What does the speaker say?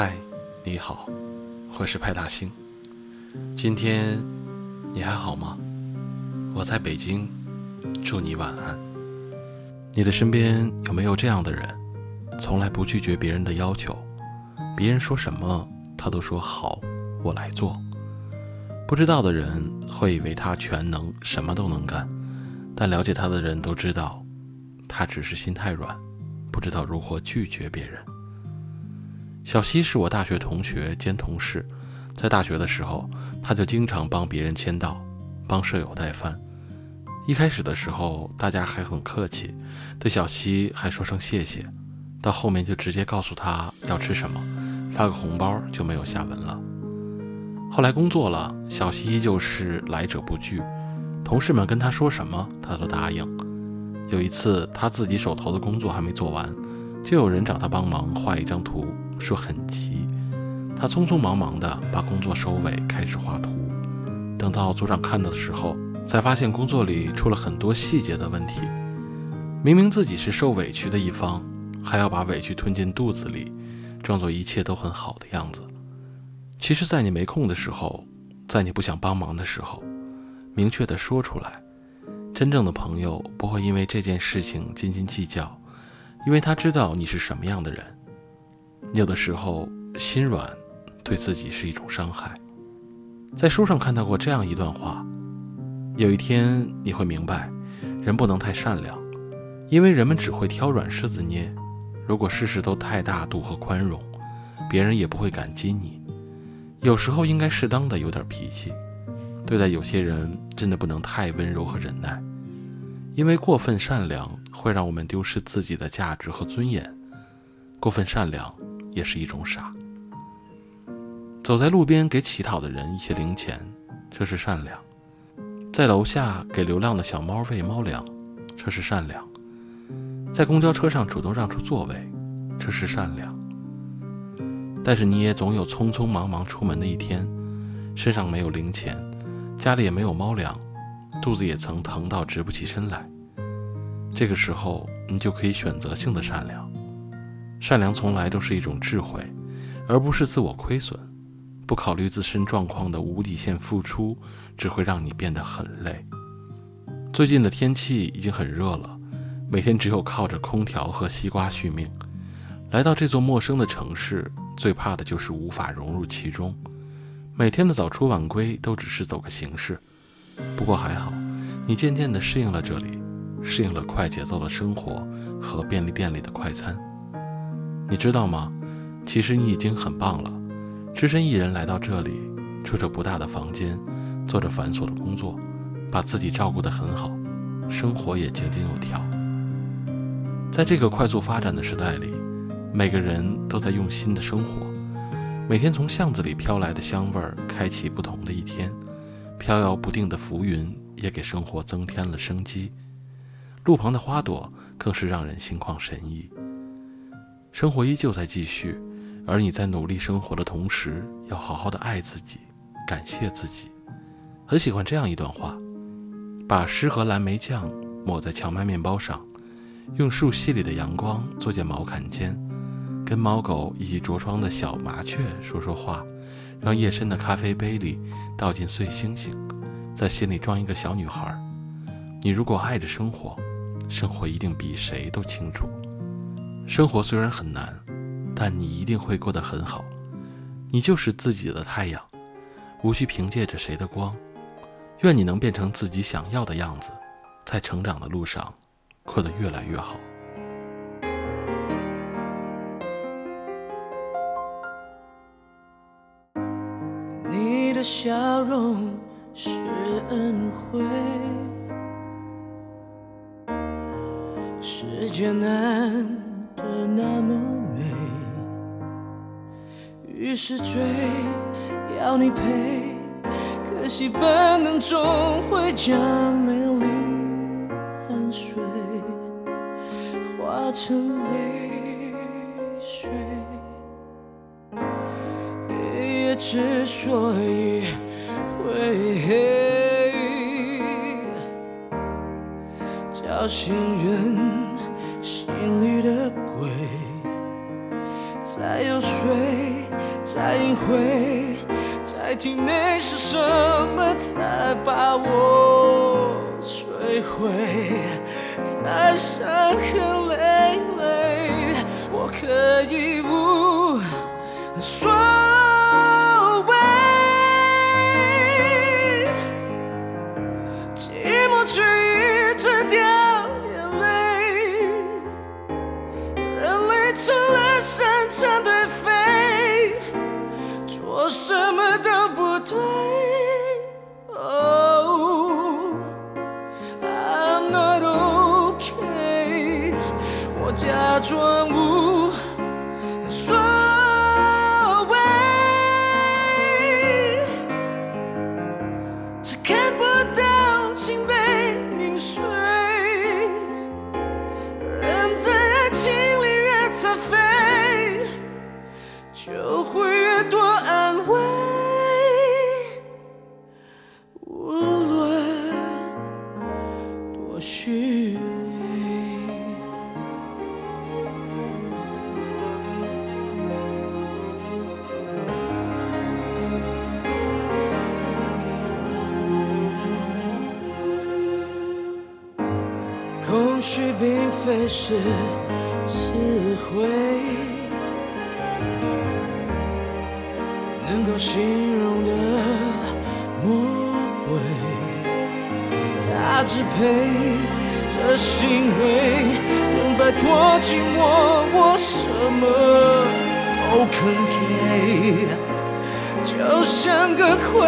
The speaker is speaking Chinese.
嗨，你好，我是派大星。今天你还好吗？我在北京，祝你晚安。你的身边有没有这样的人，从来不拒绝别人的要求，别人说什么他都说好，我来做。不知道的人会以为他全能，什么都能干，但了解他的人都知道，他只是心太软，不知道如何拒绝别人。小西是我大学同学兼同事，在大学的时候，他就经常帮别人签到，帮舍友带饭。一开始的时候，大家还很客气，对小西还说声谢谢，到后面就直接告诉他要吃什么，发个红包就没有下文了。后来工作了，小西依旧是来者不拒，同事们跟他说什么，他都答应。有一次，他自己手头的工作还没做完，就有人找他帮忙画一张图，说很急。他匆匆忙忙地把工作收尾，开始画图。等到组长看到的时候，才发现工作里出了很多细节的问题。明明自己是受委屈的一方，还要把委屈吞进肚子里，装作一切都很好的样子。其实，在你没空的时候，在你不想帮忙的时候，明确的说出来。真正的朋友不会因为这件事情斤斤计较，因为他知道你是什么样的人。有的时候，心软对自己是一种伤害。在书上看到过这样一段话：有一天你会明白，人不能太善良，因为人们只会挑软柿子捏。如果事事都太大度和宽容，别人也不会感激你。有时候应该适当的有点脾气，对待有些人真的不能太温柔和忍耐，因为过分善良会让我们丢失自己的价值和尊严。过分善良也是一种傻。走在路边给乞讨的人一些零钱，这是善良；在楼下给流浪的小猫喂猫粮，这是善良；在公交车上主动让出座位，这是善良。但是你也总有匆匆忙忙出门的一天，身上没有零钱，家里也没有猫粮，肚子也曾疼到直不起身来。这个时候，你就可以选择性的善良。善良从来都是一种智慧，而不是自我亏损。不考虑自身状况的无底线付出，只会让你变得很累。最近的天气已经很热了，每天只有靠着空调和西瓜续命。来到这座陌生的城市。最怕的就是无法融入其中，每天的早出晚归都只是走个形式。不过还好，你渐渐地适应了这里，适应了快节奏的生活和便利店里的快餐。你知道吗？其实你已经很棒了。只身一人来到这里，住着不大的房间，做着繁琐的工作，把自己照顾得很好，生活也井井有条。在这个快速发展的时代里。每个人都在用心的生活，每天从巷子里飘来的香味儿，开启不同的一天。飘摇不定的浮云也给生活增添了生机。路旁的花朵更是让人心旷神怡。生活依旧在继续，而你在努力生活的同时，要好好的爱自己，感谢自己。很喜欢这样一段话：把诗和蓝莓酱抹在荞麦面包上，用树隙里的阳光做件毛坎肩。跟猫狗以及着窗的小麻雀说说话，让夜深的咖啡杯里倒进碎星星，在心里装一个小女孩。你如果爱着生活，生活一定比谁都清楚。生活虽然很难，但你一定会过得很好。你就是自己的太阳，无需凭借着谁的光。愿你能变成自己想要的样子，在成长的路上过得越来越好。你的笑容是恩惠，世界难得那么美，于是追要你陪，可惜本能终会将美丽汗水化成泪水。之所以会黑，叫醒人心里的鬼，再有谁在，体内是什么才把我摧毁？在伤痕累累，假装无所谓。只看不到心被凝碎，人在爱情里越残废，就会空虚并非是词汇，能够形容的魔鬼，它支配这行为，能摆脱寂寞，我什么都肯给。就像个傀，